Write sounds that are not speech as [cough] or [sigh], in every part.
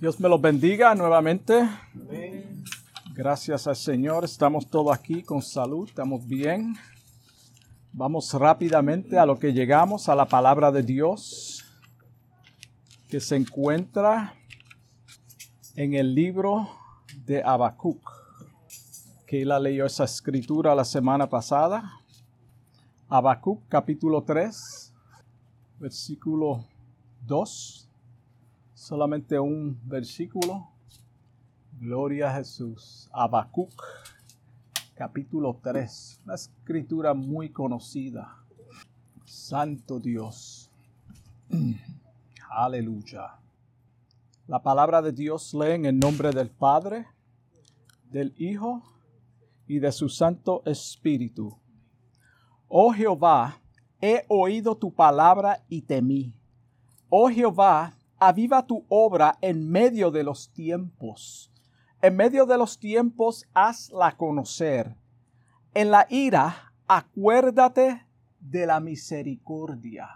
Dios me los bendiga nuevamente. Gracias al Señor, estamos todos aquí con salud, estamos bien. Vamos rápidamente a lo que llegamos, a la palabra de Dios, que se encuentra en el libro de Habacuc. Que la leyó esa escritura la semana pasada. Habacuc capítulo 3, versículo 2 solamente un versículo. Gloria a Jesús. Habacuc, capítulo 3. Una escritura muy conocida. Santo Dios. [clears throat] Aleluya. La palabra de Dios lee en el nombre del Padre, del Hijo y de su Santo Espíritu. Oh Jehová, he oído tu palabra y temí. Oh Jehová, aviva tu obra en medio de los tiempos. En medio de los tiempos hazla conocer. En la ira, acuérdate de la misericordia.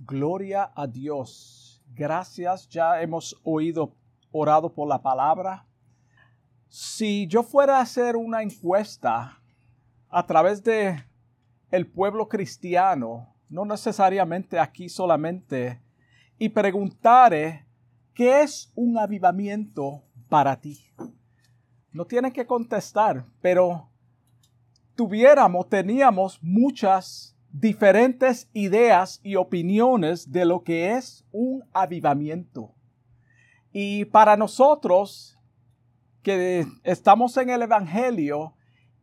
Gloria a Dios. Gracias, ya hemos oído, orado por la palabra. Si yo fuera a hacer una encuesta a través de el pueblo cristiano, no necesariamente aquí solamente, y preguntaré qué es un avivamiento para ti. No tienen que contestar, pero tuviéramos, teníamos muchas diferentes ideas y opiniones de lo que es un avivamiento. Y para nosotros que estamos en el Evangelio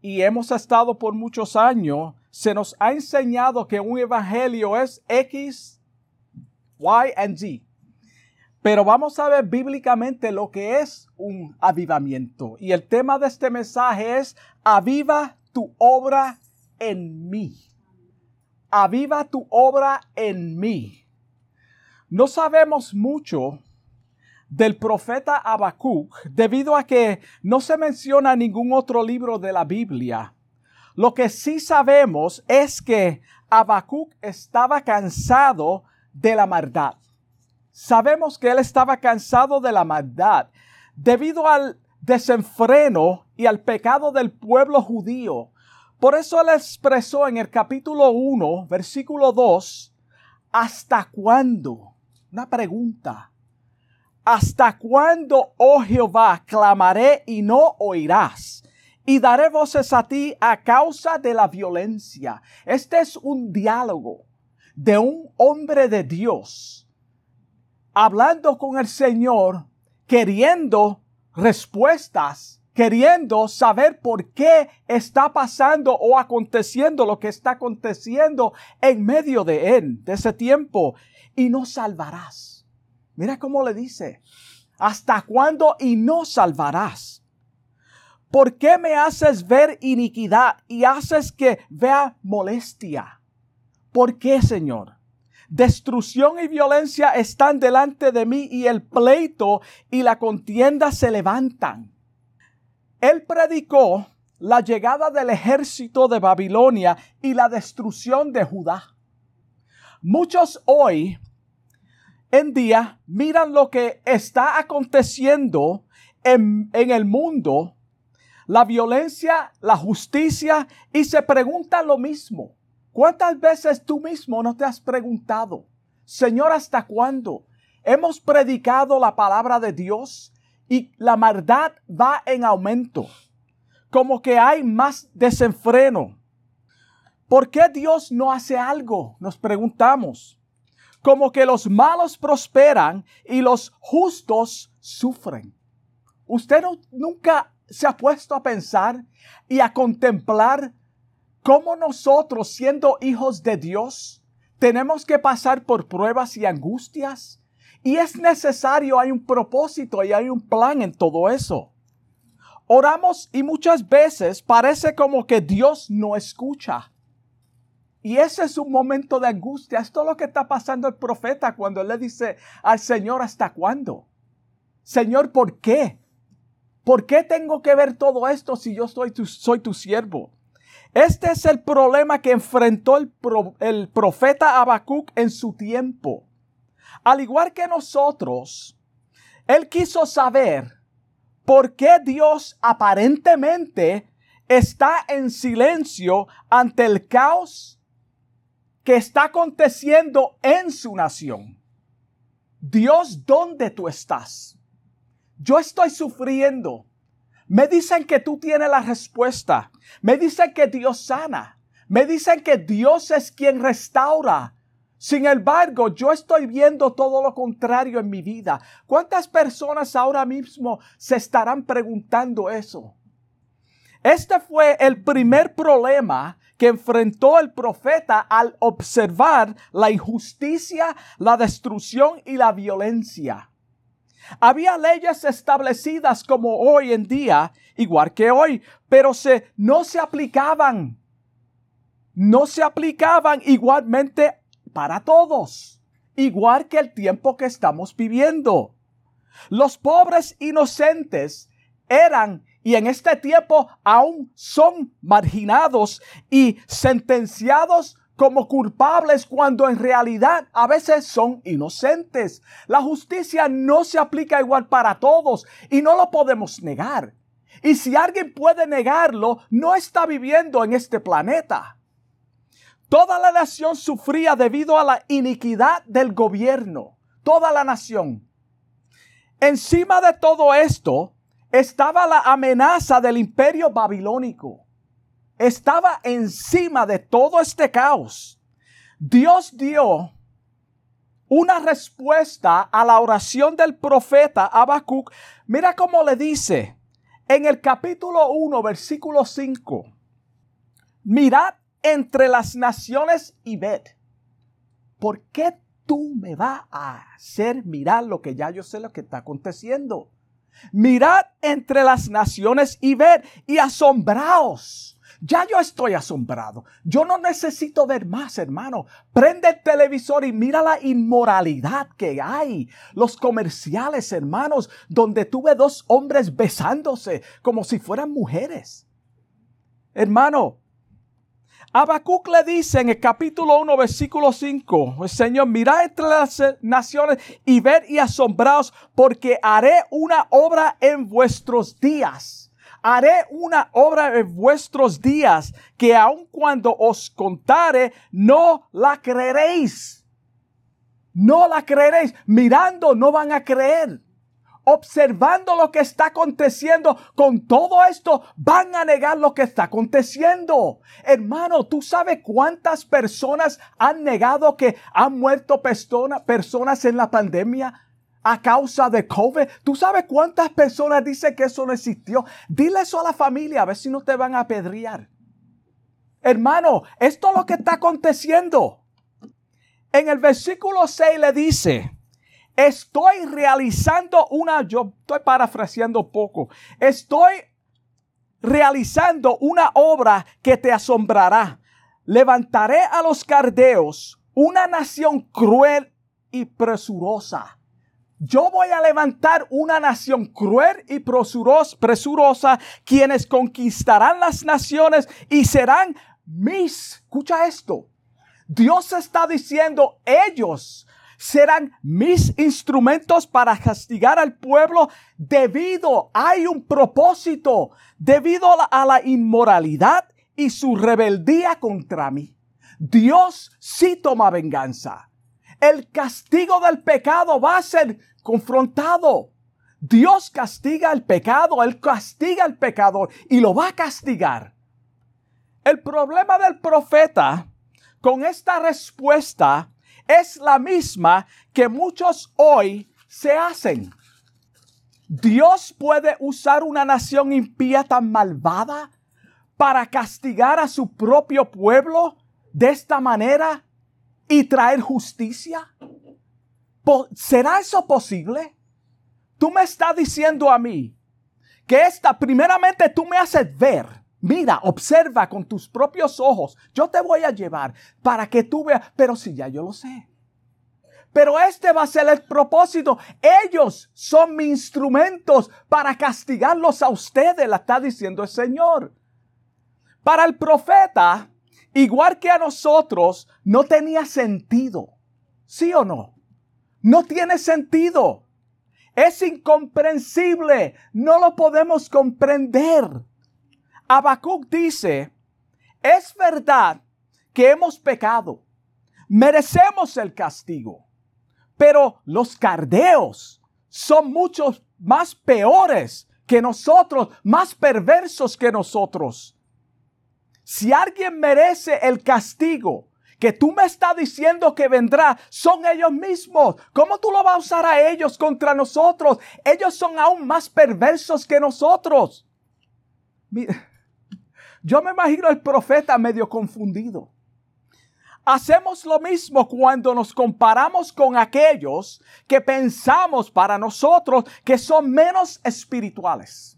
y hemos estado por muchos años, se nos ha enseñado que un Evangelio es X y and Z. Pero vamos a ver bíblicamente lo que es un avivamiento. Y el tema de este mensaje es, aviva tu obra en mí. Aviva tu obra en mí. No sabemos mucho del profeta Habacuc debido a que no se menciona ningún otro libro de la Biblia. Lo que sí sabemos es que Habacuc estaba cansado de la maldad. Sabemos que él estaba cansado de la maldad debido al desenfreno y al pecado del pueblo judío. Por eso él expresó en el capítulo 1, versículo 2, ¿hasta cuándo? Una pregunta. ¿Hasta cuándo, oh Jehová, clamaré y no oirás? Y daré voces a ti a causa de la violencia. Este es un diálogo de un hombre de Dios hablando con el Señor, queriendo respuestas, queriendo saber por qué está pasando o aconteciendo lo que está aconteciendo en medio de él, de ese tiempo, y no salvarás. Mira cómo le dice, ¿hasta cuándo y no salvarás? ¿Por qué me haces ver iniquidad y haces que vea molestia? ¿Por qué, Señor? Destrucción y violencia están delante de mí y el pleito y la contienda se levantan. Él predicó la llegada del ejército de Babilonia y la destrucción de Judá. Muchos hoy en día miran lo que está aconteciendo en, el mundo, la violencia, la justicia, y se preguntan lo mismo. ¿Cuántas veces tú mismo no te has preguntado, Señor, ¿hasta cuándo? Hemos predicado la palabra de Dios y la maldad va en aumento, como que hay más desenfreno. ¿Por qué Dios no hace algo? Nos preguntamos. Como que los malos prosperan y los justos sufren. ¿Usted nunca se ha puesto a pensar y a contemplar ¿Cómo nosotros, siendo hijos de Dios, tenemos que pasar por pruebas y angustias? Y es necesario, hay un propósito y hay un plan en todo eso. Oramos y muchas veces parece como que Dios no escucha. Y ese es un momento de angustia. Esto es lo que está pasando el profeta cuando le dice al Señor, ¿hasta cuándo? Señor, ¿por qué? ¿Por qué tengo que ver todo esto si yo soy tu, soy tu siervo? Este es el problema que enfrentó el, profeta Habacuc en su tiempo. Al igual que nosotros, Él quiso saber por qué Dios aparentemente está en silencio ante el caos que está aconteciendo en su nación. Dios, ¿dónde tú estás? Yo estoy sufriendo. Me dicen que tú tienes la respuesta. Me dicen que Dios sana. Me dicen que Dios es quien restaura. Sin embargo, yo estoy viendo todo lo contrario en mi vida. ¿Cuántas personas ahora mismo se estarán preguntando eso? Este fue el primer problema que enfrentó el profeta al observar la injusticia, la destrucción y la violencia. Había leyes establecidas como hoy en día, igual que hoy, pero se, no se aplicaban. No se aplicaban igualmente para todos, igual que el tiempo que estamos viviendo. Los pobres inocentes eran y en este tiempo aún son marginados y sentenciados como culpables cuando en realidad a veces son inocentes. La justicia no se aplica igual para todos y no lo podemos negar. Y si alguien puede negarlo, no está viviendo en este planeta. Toda la nación sufría debido a la iniquidad del gobierno. Toda la nación. Encima de todo esto estaba la amenaza del imperio babilónico. Estaba encima de todo este caos. Dios dio una respuesta a la oración del profeta Habacuc. Mira cómo le dice en el capítulo 1, versículo 5. Mirad entre las naciones y ved. ¿Por qué tú me vas a hacer mirar lo que ya yo sé lo que está aconteciendo? Mirad entre las naciones y ved y asombraos. Ya yo estoy asombrado. Yo no necesito ver más, hermano. Prende el televisor y mira la inmoralidad que hay. Los comerciales, hermanos, donde tuve dos hombres besándose como si fueran mujeres. Hermano, Habacuc le dice en el capítulo 1, versículo 5, el Señor, mirad entre las naciones y ved y asombraos, porque haré una obra en vuestros días. Haré una obra en vuestros días que aun cuando os contare, no la creeréis. No la creeréis. Mirando, no van a creer observando lo que está aconteciendo con todo esto, van a negar lo que está aconteciendo. Hermano, ¿tú sabes cuántas personas han negado que han muerto personas en la pandemia? A causa de COVID. ¿Tú sabes cuántas personas dicen que eso no existió? Dile eso a la familia, a ver si no te van a apedrear. Hermano, esto es lo que está aconteciendo. En el versículo 6 le dice, Estoy realizando una, yo estoy parafraseando poco, estoy realizando una obra que te asombrará. Levantaré a los cardeos, una nación cruel y presurosa. Yo voy a levantar una nación cruel y presurosa, quienes conquistarán las naciones y serán mis. Escucha esto. Dios está diciendo, ellos serán mis instrumentos para castigar al pueblo debido, hay un propósito, debido a la, inmoralidad y su rebeldía contra mí. Dios sí toma venganza. El castigo del pecado va a ser confrontado. Dios castiga el pecado, Él castiga al pecador y lo va a castigar. El problema del profeta con esta respuesta es la misma que muchos hoy se hacen. Dios puede usar una nación impía tan malvada para castigar a su propio pueblo de esta manera y traer justicia. ¿Será eso posible? Tú me estás diciendo a mí que esta, primeramente tú me haces ver Mira, observa con tus propios ojos. Yo te voy a llevar para que tú veas. Pero si ya yo lo sé. Pero este va a ser el propósito. Ellos son mis instrumentos para castigarlos a ustedes, la está diciendo el Señor. Para el profeta, igual que a nosotros, no tenía sentido. ¿Sí o no? No tiene sentido. Es incomprensible. No lo podemos comprender. Habacuc dice, es verdad que hemos pecado. Merecemos el castigo. Pero los cardeos son muchos más peores que nosotros, más perversos que nosotros. Si alguien merece el castigo que tú me estás diciendo que vendrá, son ellos mismos. ¿Cómo tú lo vas a usar a ellos contra nosotros? Ellos son aún más perversos que nosotros. [laughs] Yo me imagino al profeta medio confundido. Hacemos lo mismo cuando nos comparamos con aquellos que pensamos para nosotros que son menos espirituales.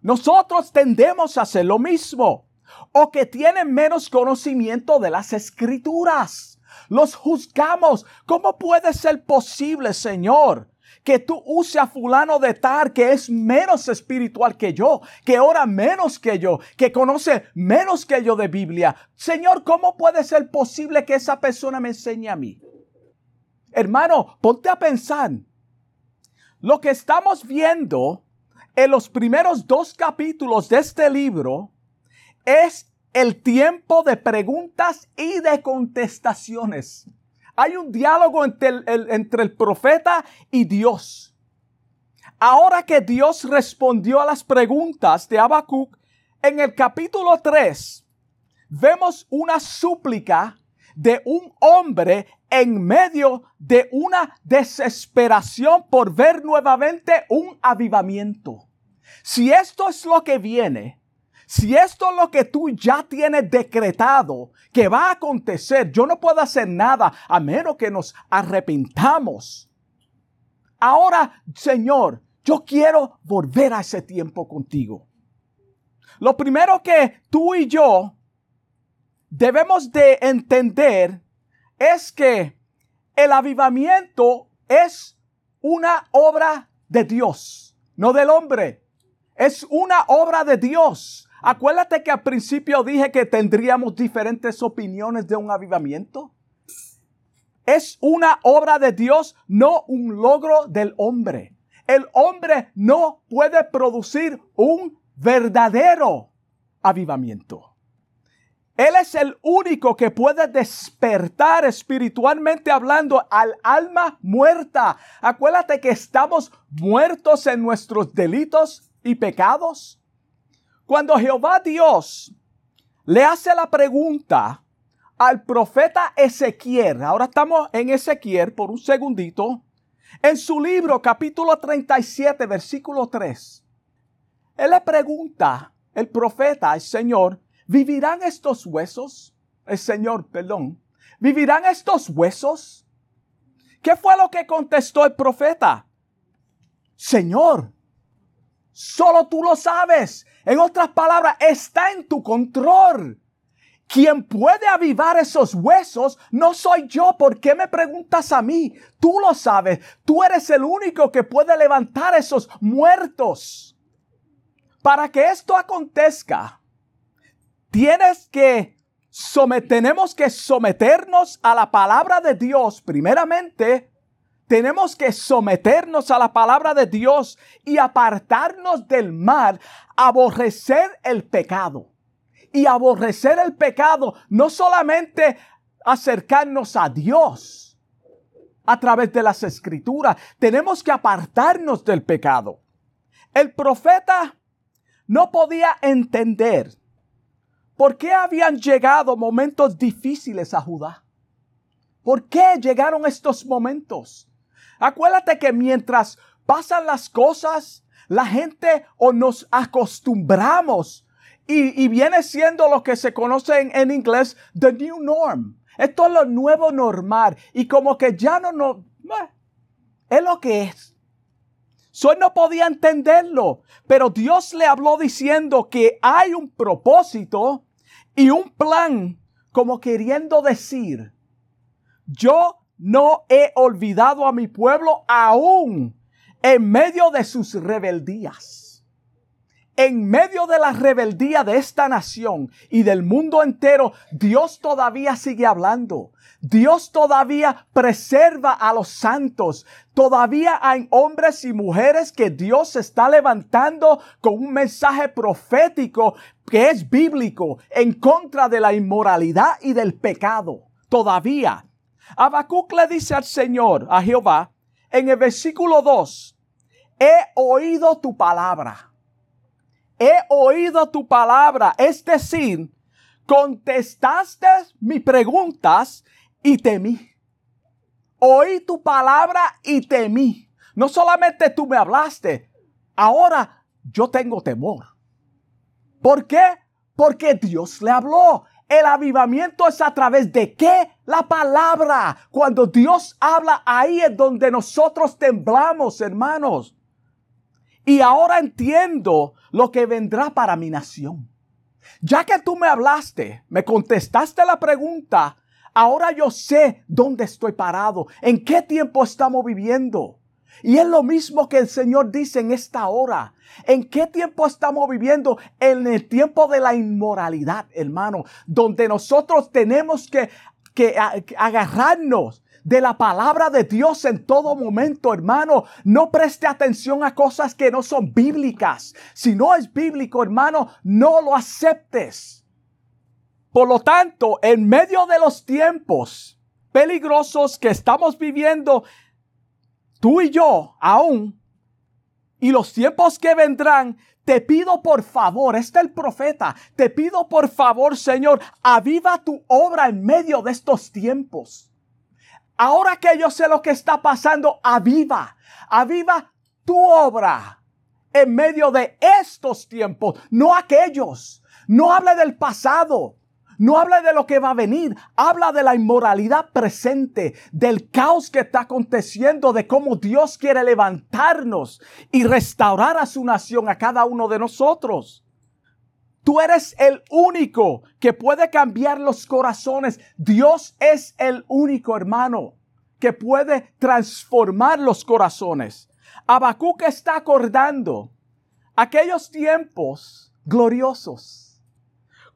Nosotros tendemos a hacer lo mismo o que tienen menos conocimiento de las escrituras. Los juzgamos. ¿Cómo puede ser posible, Señor? que tú uses a fulano de tal que es menos espiritual que yo, que ora menos que yo, que conoce menos que yo de Biblia. Señor, ¿cómo puede ser posible que esa persona me enseñe a mí? Hermano, ponte a pensar. Lo que estamos viendo en los primeros dos capítulos de este libro es el tiempo de preguntas y de contestaciones. Hay un diálogo entre el, profeta y Dios. Ahora que Dios respondió a las preguntas de Habacuc, en el capítulo 3 vemos una súplica de un hombre en medio de una desesperación por ver nuevamente un avivamiento. Si esto es lo que viene, si esto es lo que tú ya tienes decretado que va a acontecer, yo no puedo hacer nada a menos que nos arrepintamos. Ahora, Señor, yo quiero volver a ese tiempo contigo. Lo primero que tú y yo debemos de entender es que el avivamiento es una obra de Dios, no del hombre. Es una obra de Dios. Acuérdate que al principio dije que tendríamos diferentes opiniones de un avivamiento. Es una obra de Dios, no un logro del hombre. El hombre no puede producir un verdadero avivamiento. Él es el único que puede despertar espiritualmente hablando al alma muerta. Acuérdate que estamos muertos en nuestros delitos y pecados. Cuando Jehová Dios le hace la pregunta al profeta Ezequiel, ahora estamos en Ezequiel por un segundito, en su libro capítulo 37 versículo 3, él le pregunta, el profeta, el Señor, ¿vivirán estos huesos? El Señor, perdón, ¿vivirán estos huesos? ¿Qué fue lo que contestó el profeta? Señor, solo tú lo sabes. En otras palabras, está en tu control. Quien puede avivar esos huesos no soy yo. ¿Por qué me preguntas a mí? Tú lo sabes. Tú eres el único que puede levantar esos muertos. Para que esto acontezca, tienes que tenemos que someternos a la palabra de Dios primeramente tenemos que someternos a la palabra de Dios y apartarnos del mal, aborrecer el pecado. Y aborrecer el pecado, no solamente acercarnos a Dios a través de las escrituras, tenemos que apartarnos del pecado. El profeta no podía entender por qué habían llegado momentos difíciles a Judá. ¿Por qué llegaron estos momentos? Acuérdate que mientras pasan las cosas, la gente o nos acostumbramos y, viene siendo lo que se conoce en, inglés the new norm. Esto es lo nuevo normal y como que ya no, no, es lo que es. Soy no podía entenderlo, pero Dios le habló diciendo que hay un propósito y un plan como queriendo decir, yo no he olvidado a mi pueblo aún en medio de sus rebeldías. en medio de la rebeldía de esta nación y del mundo entero, Dios todavía sigue hablando. Dios todavía preserva a los santos. Todavía hay hombres y mujeres que Dios está levantando con un mensaje profético que es bíblico en contra de la inmoralidad y del pecado. Todavía. Habacuc le dice al Señor, a Jehová, en el versículo 2, he oído tu palabra. He oído tu palabra. Es decir, contestaste mis preguntas y temí. Oí tu palabra y temí. No solamente tú me hablaste, ahora yo tengo temor. ¿Por qué? Porque Dios le habló. El avivamiento es a través de qué? La palabra. Cuando Dios habla, ahí es donde nosotros temblamos, hermanos. Y ahora entiendo lo que vendrá para mi nación. Ya que tú me hablaste, me contestaste la pregunta, ahora yo sé dónde estoy parado, en qué tiempo estamos viviendo. Y es lo mismo que el Señor dice en esta hora. ¿En qué tiempo estamos viviendo? En el tiempo de la inmoralidad, hermano, donde nosotros tenemos que, que agarrarnos de la palabra de Dios en todo momento, hermano. No preste atención a cosas que no son bíblicas. Si no es bíblico, hermano, no lo aceptes. Por lo tanto, en medio de los tiempos peligrosos que estamos viviendo, tú y yo aún, y los tiempos que vendrán, te pido por favor, este es el profeta, te pido por favor, Señor, aviva tu obra en medio de estos tiempos. Ahora que yo sé lo que está pasando, aviva, aviva tu obra en medio de estos tiempos, no aquellos. No hable del pasado. No hable de lo que va a venir, habla de la inmoralidad presente, del caos que está aconteciendo, de cómo Dios quiere levantarnos y restaurar a su nación, a cada uno de nosotros. Tú eres el único que puede cambiar los corazones. Dios es el único hermano que puede transformar los corazones. Habacuc está acordando aquellos tiempos gloriosos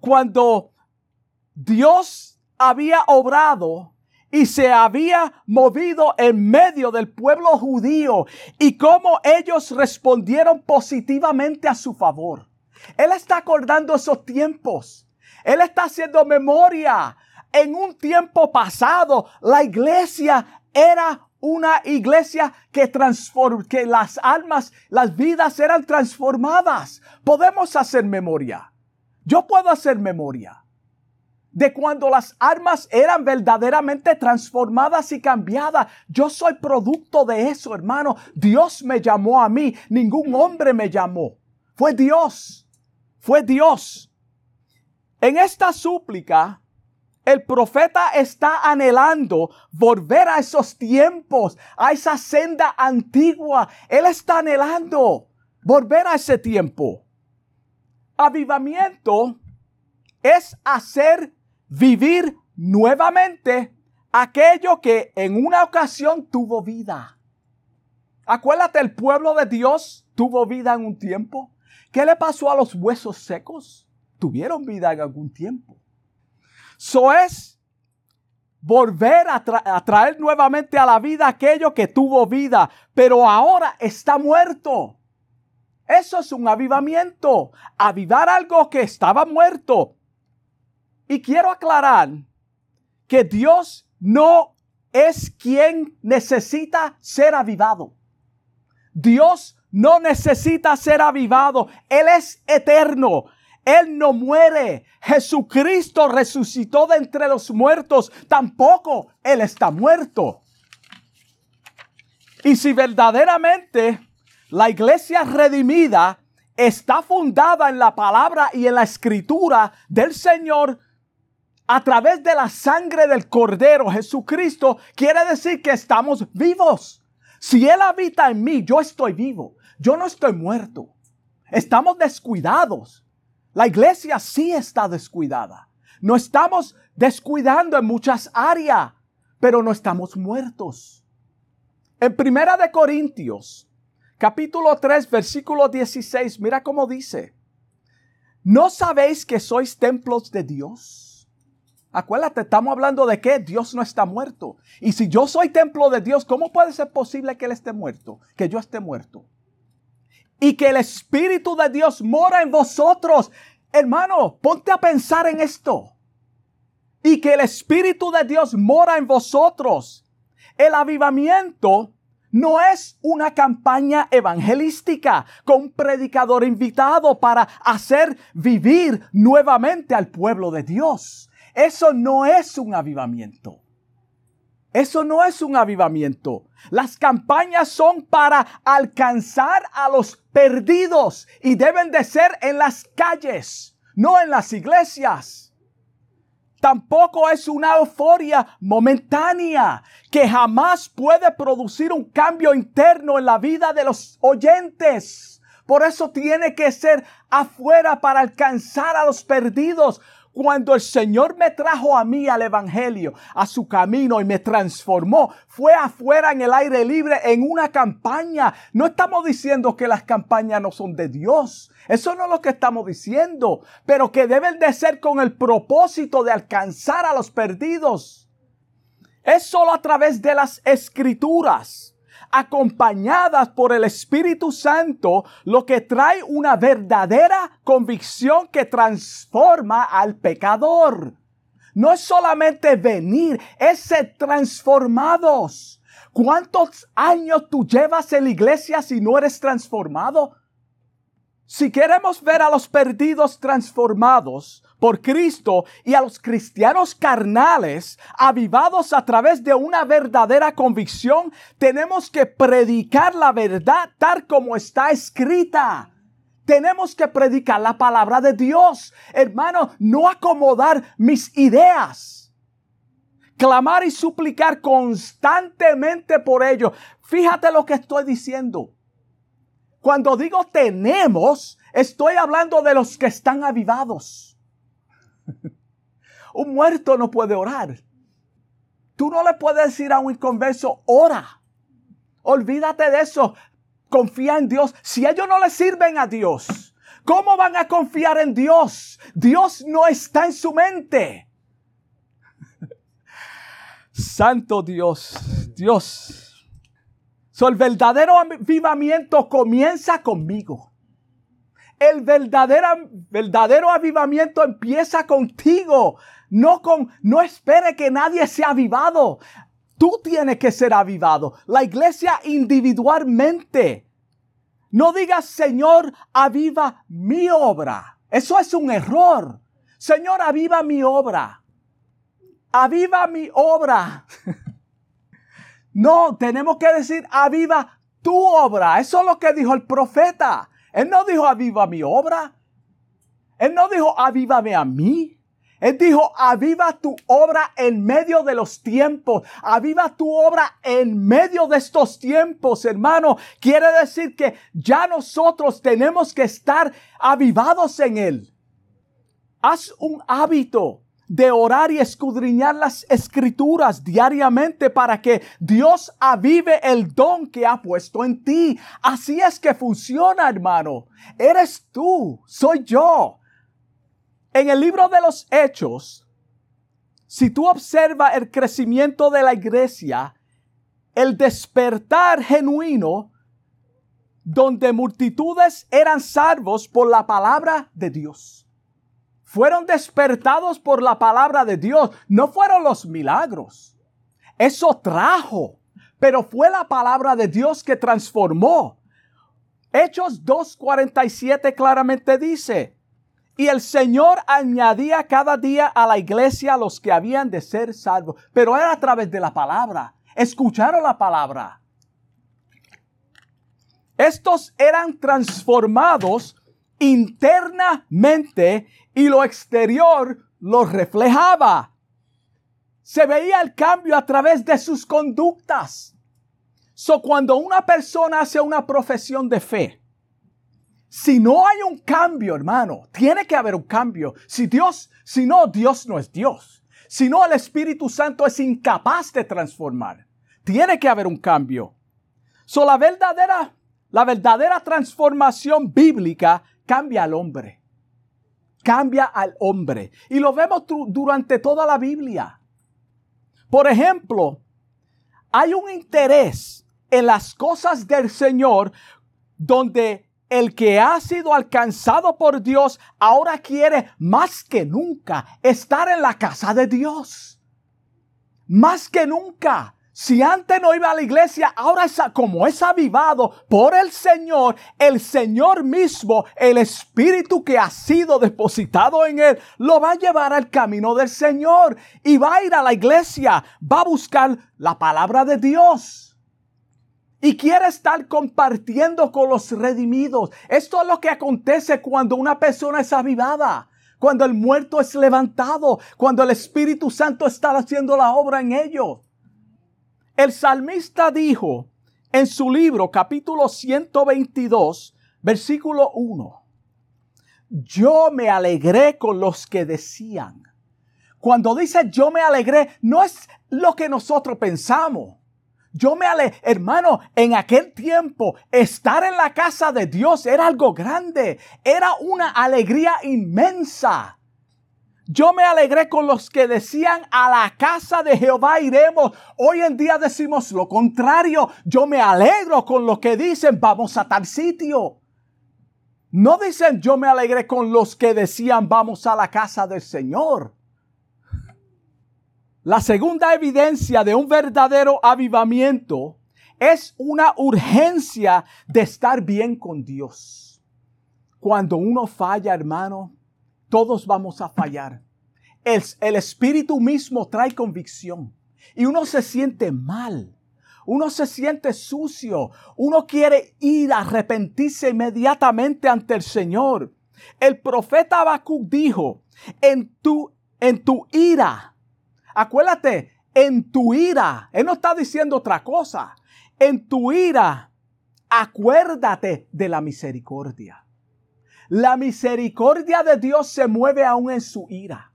cuando Dios había obrado y se había movido en medio del pueblo judío y cómo ellos respondieron positivamente a su favor. Él está acordando esos tiempos. Él está haciendo memoria. En un tiempo pasado, la iglesia era una iglesia que transforma, que las almas, las vidas eran transformadas. Podemos hacer memoria. Yo puedo hacer memoria de cuando las almas eran verdaderamente transformadas y cambiadas. Yo soy producto de eso, hermano. Dios me llamó a mí, ningún hombre me llamó. Fue Dios fue Dios. En esta súplica, el profeta está anhelando volver a esos tiempos, a esa senda antigua. Él está anhelando volver a ese tiempo. Avivamiento es hacer vivir nuevamente aquello que en una ocasión tuvo vida. Acuérdate, el pueblo de Dios tuvo vida en un tiempo. ¿Qué le pasó a los huesos secos? Tuvieron vida en algún tiempo. Eso es volver a, a, traer nuevamente a la vida aquello que tuvo vida, pero ahora está muerto. Eso es un avivamiento, avivar algo que estaba muerto. Y quiero aclarar que Dios no es quien necesita ser avivado. Dios no necesita ser avivado. Él es eterno. Él no muere. Jesucristo resucitó de entre los muertos. Tampoco Él está muerto. Y si verdaderamente la iglesia redimida está fundada en la palabra y en la escritura del Señor, a través de la sangre del Cordero Jesucristo, quiere decir que estamos vivos. Si Él habita en mí, yo estoy vivo. Yo no estoy muerto. Estamos descuidados. La iglesia sí está descuidada. No estamos descuidando en muchas áreas, pero no estamos muertos. En Primera de Corintios, capítulo 3, versículo 16, mira cómo dice. ¿No sabéis que sois templos de Dios? Acuérdate, estamos hablando de que Dios no está muerto. Y si yo soy templo de Dios, ¿cómo puede ser posible que Él esté muerto? Que yo esté muerto. Y que el Espíritu de Dios mora en vosotros. Hermano, ponte a pensar en esto. Y que el Espíritu de Dios mora en vosotros. El avivamiento no es una campaña evangelística con un predicador invitado para hacer vivir nuevamente al pueblo de Dios. Eso no es un avivamiento. Eso no es un avivamiento. Las campañas son para alcanzar a los perdidos y deben de ser en las calles, no en las iglesias. Tampoco es una euforia momentánea que jamás puede producir un cambio interno en la vida de los oyentes. Por eso tiene que ser afuera para alcanzar a los perdidos. Cuando el Señor me trajo a mí al Evangelio, a su camino y me transformó, fue afuera en el aire libre en una campaña. No estamos diciendo que las campañas no son de Dios. Eso no es lo que estamos diciendo, pero que deben de ser con el propósito de alcanzar a los perdidos. Es solo a través de las escrituras acompañadas por el Espíritu Santo, lo que trae una verdadera convicción que transforma al pecador. No es solamente venir, es ser transformados. ¿Cuántos años tú llevas en la iglesia si no eres transformado? Si queremos ver a los perdidos transformados por Cristo y a los cristianos carnales avivados a través de una verdadera convicción, tenemos que predicar la verdad tal como está escrita. Tenemos que predicar la palabra de Dios. Hermano, no acomodar mis ideas. Clamar y suplicar constantemente por ello. Fíjate lo que estoy diciendo. Cuando digo tenemos, estoy hablando de los que están avivados. [laughs] un muerto no puede orar. Tú no le puedes decir a un inconverso, ora. Olvídate de eso. Confía en Dios. Si ellos no le sirven a Dios, ¿cómo van a confiar en Dios? Dios no está en su mente. [laughs] Santo Dios, Dios el verdadero avivamiento comienza conmigo. El verdadero, verdadero avivamiento empieza contigo. No con, no espere que nadie sea avivado. Tú tienes que ser avivado. La iglesia individualmente. No digas, Señor, aviva mi obra. Eso es un error. Señor, aviva mi obra. Aviva mi obra. [laughs] No, tenemos que decir, aviva tu obra. Eso es lo que dijo el profeta. Él no dijo, aviva mi obra. Él no dijo, avívame a mí. Él dijo, aviva tu obra en medio de los tiempos. Aviva tu obra en medio de estos tiempos, hermano. Quiere decir que ya nosotros tenemos que estar avivados en Él. Haz un hábito de orar y escudriñar las escrituras diariamente para que Dios avive el don que ha puesto en ti. Así es que funciona, hermano. Eres tú, soy yo. En el libro de los Hechos, si tú observas el crecimiento de la iglesia, el despertar genuino, donde multitudes eran salvos por la palabra de Dios fueron despertados por la palabra de Dios, no fueron los milagros. Eso trajo, pero fue la palabra de Dios que transformó. Hechos 2.47 claramente dice, y el Señor añadía cada día a la iglesia los que habían de ser salvos, pero era a través de la palabra. Escucharon la palabra. Estos eran transformados internamente y lo exterior lo reflejaba. Se veía el cambio a través de sus conductas. So, cuando una persona hace una profesión de fe, si no hay un cambio, hermano, tiene que haber un cambio. Si Dios, si no, Dios no es Dios. Si no, el Espíritu Santo es incapaz de transformar. Tiene que haber un cambio. So, la verdadera La verdadera transformación bíblica cambia al hombre. Cambia al hombre. Y lo vemos durante toda la Biblia. Por ejemplo, hay un interés en las cosas del Señor donde el que ha sido alcanzado por Dios ahora quiere más que nunca estar en la casa de Dios. Más que nunca. Si antes no iba a la iglesia, ahora es, como es avivado por el Señor, el Señor mismo, el Espíritu que ha sido depositado en él, lo va a llevar al camino del Señor y va a ir a la iglesia, va a buscar la palabra de Dios. Y quiere estar compartiendo con los redimidos. Esto es lo que acontece cuando una persona es avivada cuando el muerto es levantado, cuando el Espíritu Santo está haciendo la obra en ellos. El salmista dijo en su libro capítulo 122, versículo 1, yo me alegré con los que decían. Cuando dice yo me alegré, no es lo que nosotros pensamos. Yo me alegré, hermano, en aquel tiempo estar en la casa de Dios era algo grande, era una alegría inmensa. Yo me alegré con los que decían a la casa de Jehová iremos. Hoy en día decimos lo contrario. Yo me alegro con los que dicen vamos a tal sitio. No dicen yo me alegré con los que decían vamos a la casa del Señor. La segunda evidencia de un verdadero avivamiento es una urgencia de estar bien con Dios. Cuando uno falla, hermano, todos vamos a fallar. El, espíritu mismo trae convicción y uno se siente mal. Uno se siente sucio. Uno quiere ir a arrepentirse inmediatamente ante el Señor. El profeta Habacuc dijo, en tu, en tu ira, acuérdate, en tu ira, él no está diciendo otra cosa, en tu ira, acuérdate de la misericordia. La misericordia de Dios se mueve aún en su ira.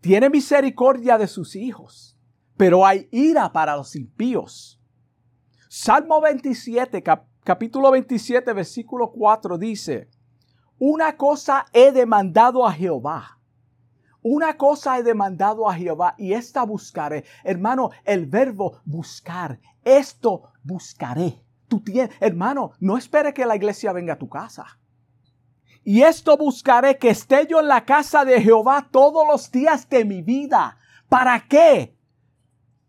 Tiene misericordia de sus hijos, pero hay ira para los impíos. Salmo 27, capítulo 27, versículo 4 dice, una cosa he demandado a Jehová. Una cosa he demandado a Jehová y esta buscaré. Hermano, el verbo buscar, esto buscaré. Tú tienes, hermano, no espere que la iglesia venga a tu casa. Y esto buscaré que esté yo en la casa de Jehová todos los días de mi vida. ¿Para qué?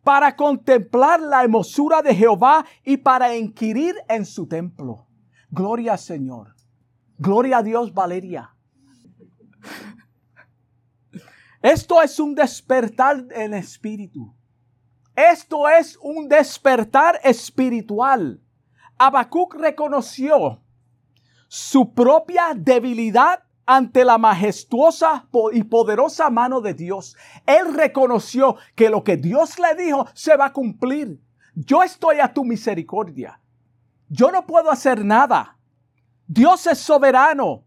Para contemplar la hermosura de Jehová y para inquirir en su templo. Gloria al Señor. Gloria a Dios, Valeria. Esto es un despertar en espíritu. Esto es un despertar espiritual. Habacuc reconoció su propia debilidad ante la majestuosa y poderosa mano de Dios. Él reconoció que lo que Dios le dijo se va a cumplir. Yo estoy a tu misericordia. Yo no puedo hacer nada. Dios es soberano.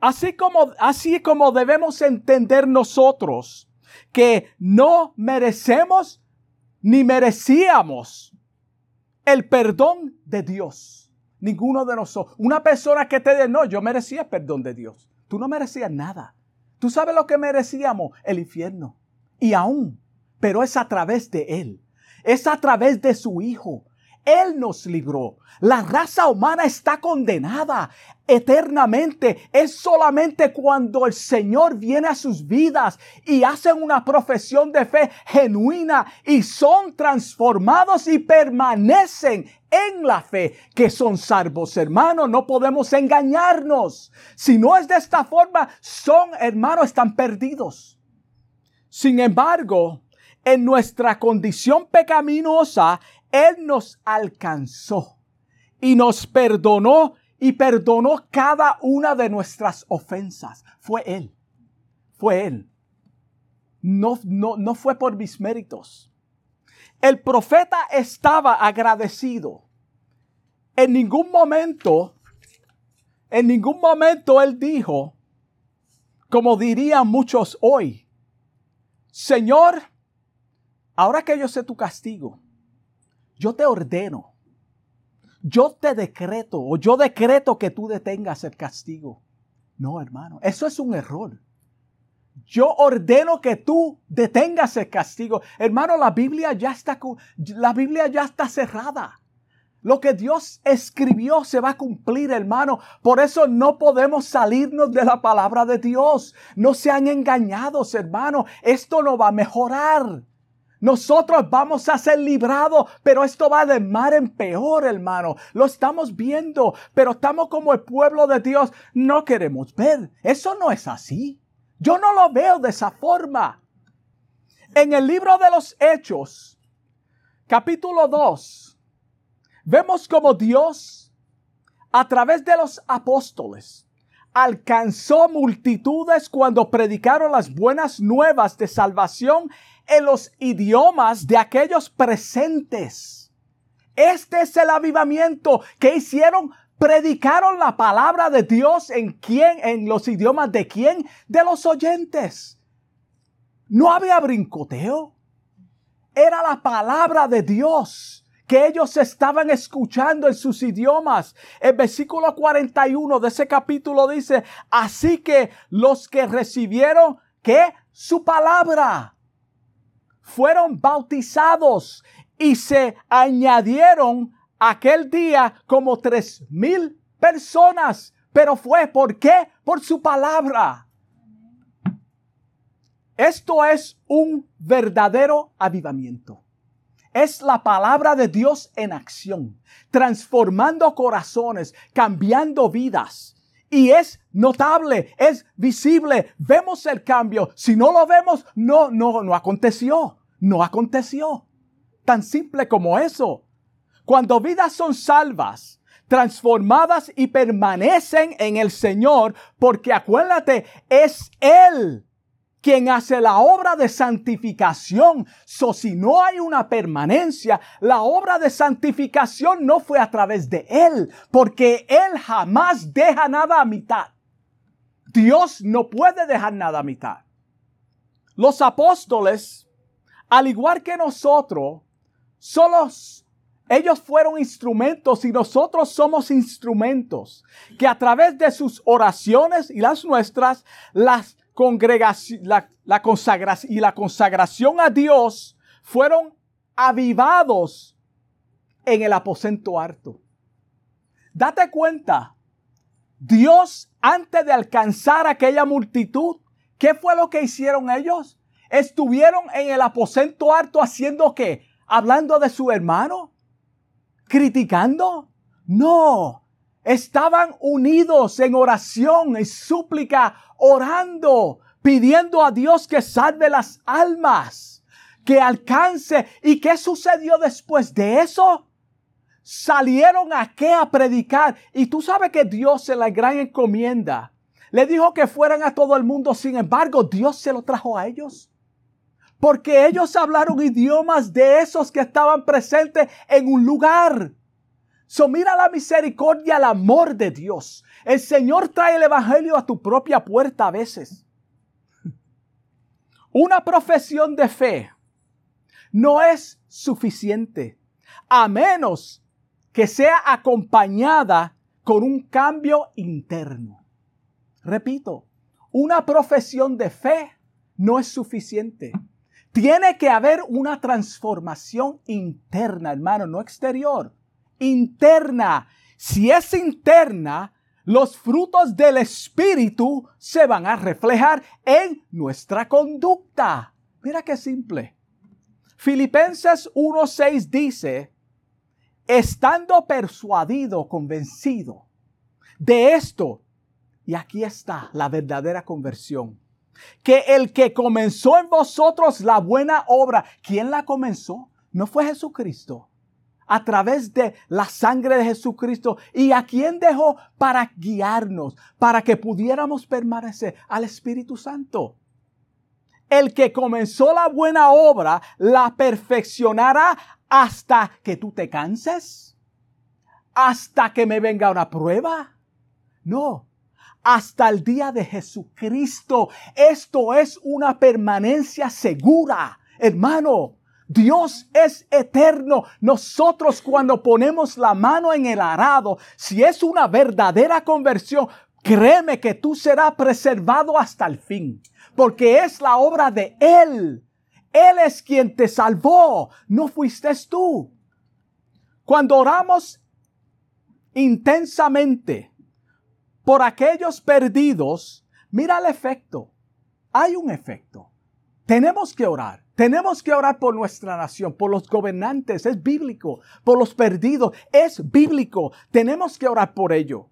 Así como, así como debemos entender nosotros que no merecemos ni merecíamos el perdón de Dios. Ninguno de nosotros. Una persona que te dice, no, yo merecía perdón de Dios. Tú no merecías nada. Tú sabes lo que merecíamos, el infierno. Y aún, pero es a través de Él. Es a través de su Hijo. Él nos libró. La raza humana está condenada eternamente. Es solamente cuando el Señor viene a sus vidas y hacen una profesión de fe genuina y son transformados y permanecen en la fe que son salvos, hermanos. No podemos engañarnos. Si no es de esta forma, son, hermanos, están perdidos. Sin embargo, en nuestra condición pecaminosa, Él nos alcanzó y nos perdonó y perdonó cada una de nuestras ofensas. Fue Él. Fue Él. No, no, no fue por mis méritos. El profeta estaba agradecido. En ningún momento, en ningún momento él dijo, como dirían muchos hoy, Señor, ahora que yo sé tu castigo, yo te ordeno, yo te decreto o yo decreto que tú detengas el castigo. No, hermano, eso es un error. Yo ordeno que tú detengas el castigo. Hermano, la Biblia ya está, la Biblia ya está cerrada. Lo que Dios escribió se va a cumplir, hermano. Por eso no podemos salirnos de la palabra de Dios. No sean engañados, hermano. Esto no va a mejorar. Nosotros vamos a ser librados, pero esto va de mar en peor, hermano. Lo estamos viendo, pero estamos como el pueblo de Dios. No queremos ver. Eso no es así. Yo no lo veo de esa forma. En el libro de los Hechos, capítulo 2, Vemos como Dios, a través de los apóstoles, alcanzó multitudes cuando predicaron las buenas nuevas de salvación en los idiomas de aquellos presentes. Este es el avivamiento que hicieron predicaron la palabra de Dios en quién, en los idiomas de quién, de los oyentes. No había brincoteo. Era la palabra de Dios que ellos estaban escuchando en sus idiomas. El versículo 41 de ese capítulo dice, así que los que recibieron que su palabra fueron bautizados y se añadieron aquel día como tres mil personas. Pero fue, ¿por qué? Por su palabra. Esto es un verdadero avivamiento es la palabra de Dios en acción, transformando corazones, cambiando vidas. Y es notable, es visible, vemos el cambio. Si no lo vemos, no, no, no aconteció, no aconteció. Tan simple como eso. Cuando vidas son salvas, transformadas y permanecen en el Señor, porque acuérdate, es Él quien hace la obra de santificación. So, si no hay una permanencia, la obra de santificación no fue a través de Él, porque Él jamás deja nada a mitad. Dios no puede dejar nada a mitad. Los apóstoles, al igual que nosotros, solos ellos fueron instrumentos y nosotros somos instrumentos que a través de sus oraciones y las nuestras, las congregación, la, consagración y la consagración a Dios fueron avivados en el aposento harto. Date cuenta, Dios antes de alcanzar aquella multitud, ¿qué fue lo que hicieron ellos? Estuvieron en el aposento harto haciendo qué? Hablando de su hermano, criticando. No, estaban unidos en oración y súplica, orando, pidiendo a Dios que salve las almas, que alcance. ¿Y qué sucedió después de eso? Salieron a qué a predicar. Y tú sabes que Dios en la gran encomienda le dijo que fueran a todo el mundo. Sin embargo, Dios se lo trajo a ellos. Porque ellos hablaron idiomas de esos que estaban presentes en un lugar. So mira la misericordia, el amor de Dios. El Señor trae el Evangelio a tu propia puerta a veces. [laughs] Una profesión de fe no es suficiente a menos que sea acompañada con un cambio interno. Repito, una profesión de fe no es suficiente. Tiene que haber una transformación interna, hermano, no exterior interna. Si es interna, los frutos del Espíritu se van a reflejar en nuestra conducta. Mira qué simple. Filipenses 1.6 dice, estando persuadido, convencido de esto, y aquí está la verdadera conversión, que el que comenzó en vosotros la buena obra, ¿quién la comenzó? No fue Jesucristo a través de la sangre de Jesucristo y a quien dejó para guiarnos, para que pudiéramos permanecer al Espíritu Santo. El que comenzó la buena obra la perfeccionará hasta que tú te canses, hasta que me venga una prueba. No, hasta el día de Jesucristo. Esto es una permanencia segura, hermano. Dios es eterno. Nosotros cuando ponemos la mano en el arado, si es una verdadera conversión, créeme que tú serás preservado hasta el fin, porque es la obra de Él. Él es quien te salvó, no fuiste tú. Cuando oramos intensamente por aquellos perdidos, mira el efecto. Hay un efecto. Tenemos que orar. Tenemos que orar por nuestra nación, por los gobernantes, es bíblico, por los perdidos, es bíblico. Tenemos que orar por ello.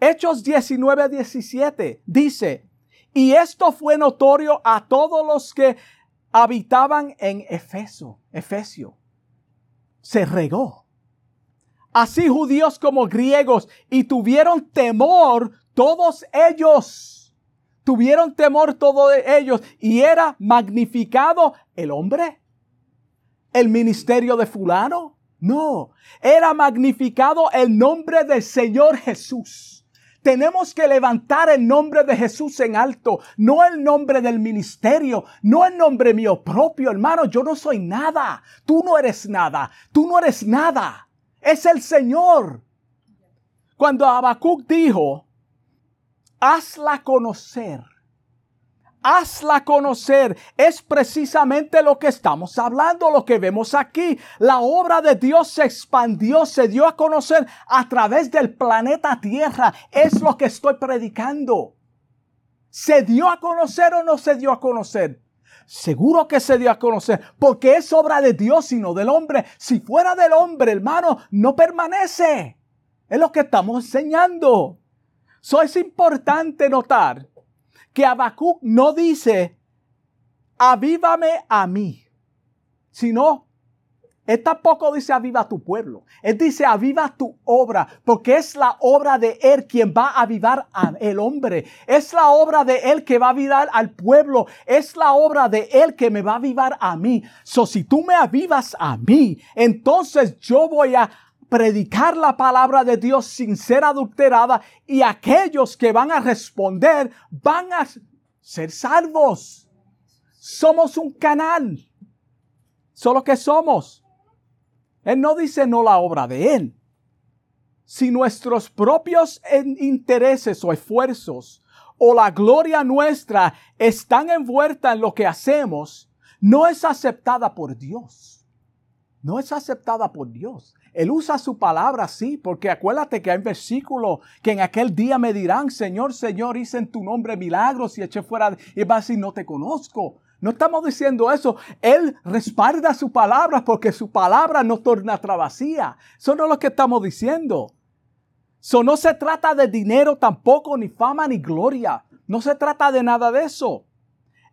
Hechos 19, 17 dice, y esto fue notorio a todos los que habitaban en Efeso, Efesio. Se regó. Así judíos como griegos, y tuvieron temor todos ellos tuvieron temor todos ellos y era magnificado el hombre, el ministerio de fulano. No, era magnificado el nombre del Señor Jesús. Tenemos que levantar el nombre de Jesús en alto, no el nombre del ministerio, no el nombre mío propio, hermano. Yo no soy nada. Tú no eres nada. Tú no eres nada. Es el Señor. Cuando Habacuc dijo, hazla conocer. Hazla conocer. Es precisamente lo que estamos hablando, lo que vemos aquí. La obra de Dios se expandió, se dio a conocer a través del planeta Tierra. Es lo que estoy predicando. ¿Se dio a conocer o no se dio a conocer? Seguro que se dio a conocer, porque es obra de Dios y no del hombre. Si fuera del hombre, hermano, no permanece. Es lo que estamos enseñando. So es importante notar que Habacuc no dice, avívame a mí, sino, él tampoco dice aviva tu pueblo. Él dice aviva tu obra, porque es la obra de Él quien va a avivar al hombre. Es la obra de Él que va a avivar al pueblo. Es la obra de Él que me va a avivar a mí. So, si tú me avivas a mí, entonces yo voy a predicar la palabra de Dios sin ser adulterada y aquellos que van a responder van a ser salvos. Somos un canal. Solo que somos. Él no dice no la obra de Él. Si nuestros propios intereses o esfuerzos o la gloria nuestra están envueltas en lo que hacemos, no es aceptada por Dios. No es aceptada por Dios. Él usa su palabra, sí, porque acuérdate que hay versículos que en aquel día me dirán, Señor, Señor, hice en tu nombre milagros y eché fuera, y va a decir, no te conozco. No estamos diciendo eso. Él respalda su palabra porque su palabra no torna vacía. Eso no es lo que estamos diciendo. Eso no se trata de dinero tampoco, ni fama, ni gloria. No se trata de nada de eso.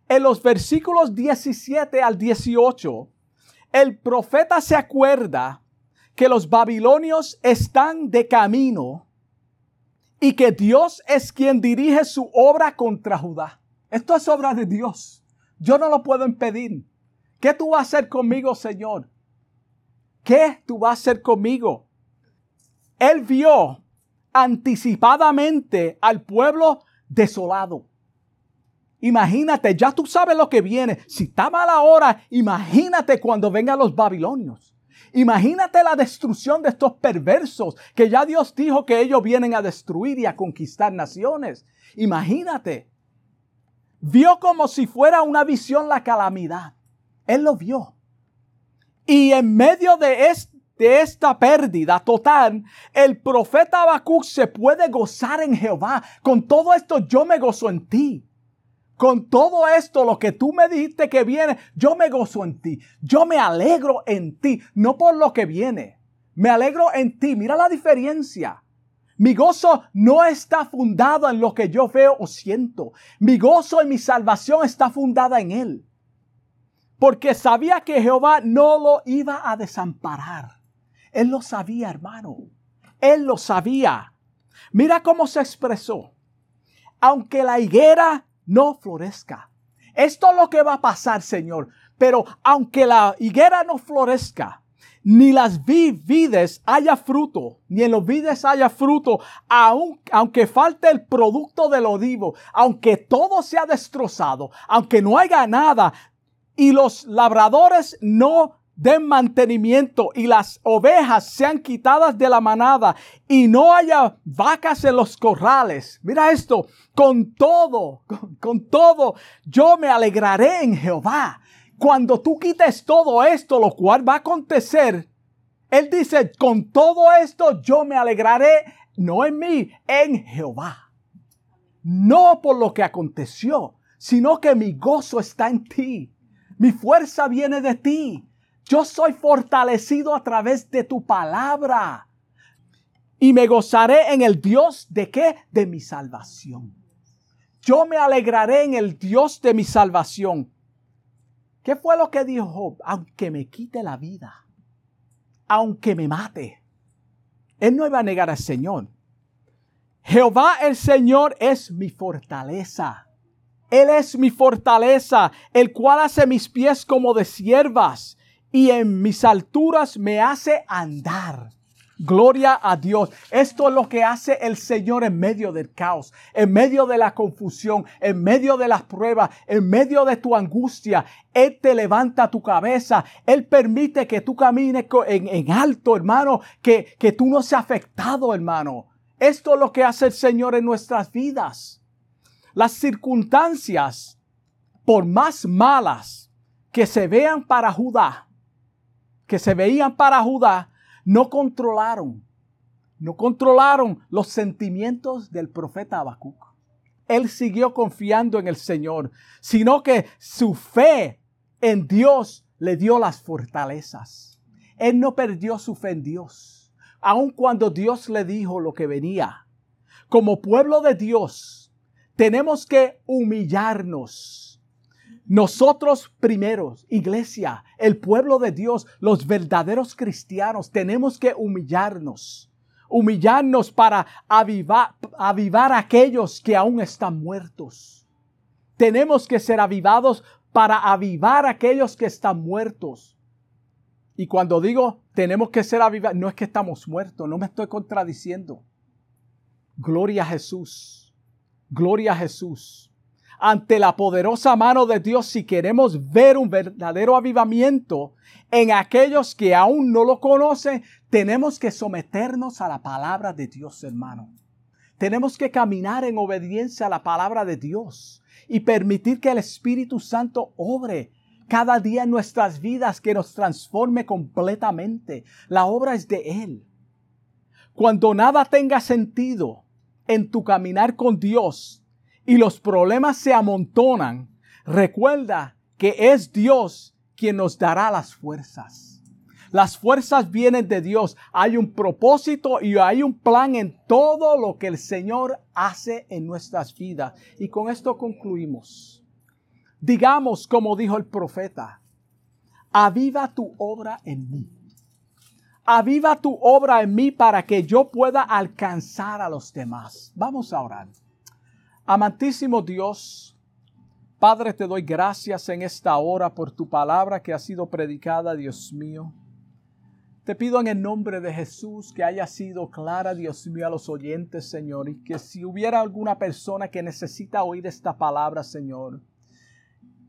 En los versículos 17 al 18, el profeta se acuerda que los babilonios están de camino y que Dios es quien dirige su obra contra Judá. Esto es obra de Dios. Yo no lo puedo impedir. ¿Qué tú vas a hacer conmigo, Señor? ¿Qué tú vas a hacer conmigo? Él vio anticipadamente al pueblo desolado. Imagínate, ya tú sabes lo que viene. Si está mala hora, imagínate cuando vengan los babilonios. Imagínate la destrucción de estos perversos que ya Dios dijo que ellos vienen a destruir y a conquistar naciones. Imagínate. Vio como si fuera una visión la calamidad. Él lo vio. Y en medio de, esta pérdida total, el profeta Habacuc se puede gozar en Jehová. Con todo esto yo me gozo en ti. Con todo esto, lo que tú me dijiste que viene, yo me gozo en ti. Yo me alegro en ti, no por lo que viene. Me alegro en ti. Mira la diferencia. Mi gozo no está fundado en lo que yo veo o siento. Mi gozo y mi salvación está fundada en Él. Porque sabía que Jehová no lo iba a desamparar. Él lo sabía, hermano. Él lo sabía. Mira cómo se expresó. Aunque la higuera no florezca. Esto es lo que va a pasar, Señor. Pero aunque la higuera no florezca, ni las vides haya fruto, ni en los vides haya fruto, aunque falte el producto del olivo, aunque todo sea destrozado, aunque no haya nada, y los labradores no den mantenimiento y las ovejas sean quitadas de la manada y no haya vacas en los corrales. Mira esto, con todo, con, con todo, yo me alegraré en Jehová. Cuando tú quites todo esto, lo cual va a acontecer, Él dice, con todo esto yo me alegraré, no en mí, en Jehová. No por lo que aconteció, sino que mi gozo está en ti. Mi fuerza viene de ti. Yo soy fortalecido a través de tu palabra. Y me gozaré en el Dios de qué? De mi salvación. Yo me alegraré en el Dios de mi salvación. ¿Qué fue lo que dijo Job? Aunque me quite la vida, aunque me mate, él no iba a negar al Señor. Jehová el Señor es mi fortaleza. Él es mi fortaleza, el cual hace mis pies como de siervas y en mis alturas me hace andar. Gloria a Dios. Esto es lo que hace el Señor en medio del caos, en medio de la confusión, en medio de las pruebas, en medio de tu angustia. Él te levanta tu cabeza. Él permite que tú camines en, alto, hermano, que, que tú no seas afectado, hermano. Esto es lo que hace el Señor en nuestras vidas. Las circunstancias, por más malas que se vean para Judá, que se veían para Judá, no controlaron, no controlaron los sentimientos del profeta Habacuc. Él siguió confiando en el Señor, sino que su fe en Dios le dio las fortalezas. Él no perdió su fe en Dios aun cuando Dios le dijo lo que venía. Como pueblo de Dios, tenemos que humillarnos. Nosotros primeros, iglesia, el pueblo de Dios, los verdaderos cristianos, tenemos que humillarnos. Humillarnos para avivar, avivar a aquellos que aún están muertos. Tenemos que ser avivados para avivar a aquellos que están muertos. Y cuando digo tenemos que ser avivados, no es que estamos muertos, no me estoy contradiciendo. Gloria a Jesús. Gloria a Jesús. Ante la poderosa mano de Dios, si queremos ver un verdadero avivamiento en aquellos que aún no lo conocen, tenemos que someternos a la palabra de Dios, hermano. Tenemos que caminar en obediencia a la palabra de Dios y permitir que el Espíritu Santo obre cada día en nuestras vidas que nos transforme completamente. La obra es de Él. Cuando nada tenga sentido en tu caminar con Dios y los problemas se amontonan, recuerda que es Dios quien nos dará las fuerzas. Las fuerzas vienen de Dios. Hay un propósito y hay un plan en todo lo que el Señor hace en nuestras vidas. Y con esto concluimos. Digamos como dijo el profeta, aviva tu obra en mí. Aviva tu obra en mí para que yo pueda alcanzar a los demás. Vamos a orar. Amantísimo Dios, Padre, te doy gracias en esta hora por tu palabra que ha sido predicada, Dios mío. Te pido en el nombre de Jesús que haya sido clara, Dios mío, a los oyentes, Señor, y que si hubiera alguna persona que necesita oír esta palabra, Señor,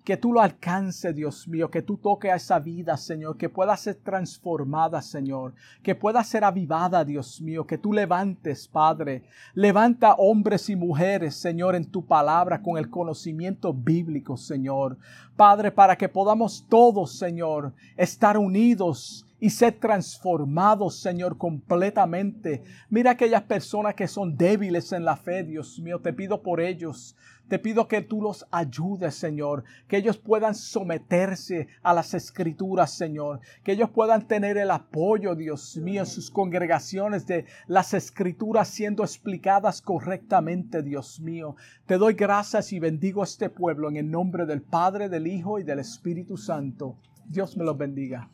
que tú lo alcances, Dios mío, que tú toques a esa vida, Señor, que pueda ser transformada, Señor, que pueda ser avivada, Dios mío, que tú levantes, Padre. Levanta hombres y mujeres, Señor, en tu palabra con el conocimiento bíblico, Señor. Padre, para que podamos todos, Señor, estar unidos y ser transformados, Señor, completamente. Mira aquellas personas que son débiles en la fe, Dios mío, te pido por ellos. Te pido que tú los ayudes, Señor, que ellos puedan someterse a las escrituras, Señor, que ellos puedan tener el apoyo, Dios mío, en sus congregaciones de las escrituras siendo explicadas correctamente, Dios mío. Te doy gracias y bendigo a este pueblo en el nombre del Padre, del Hijo y del Espíritu Santo. Dios me los bendiga.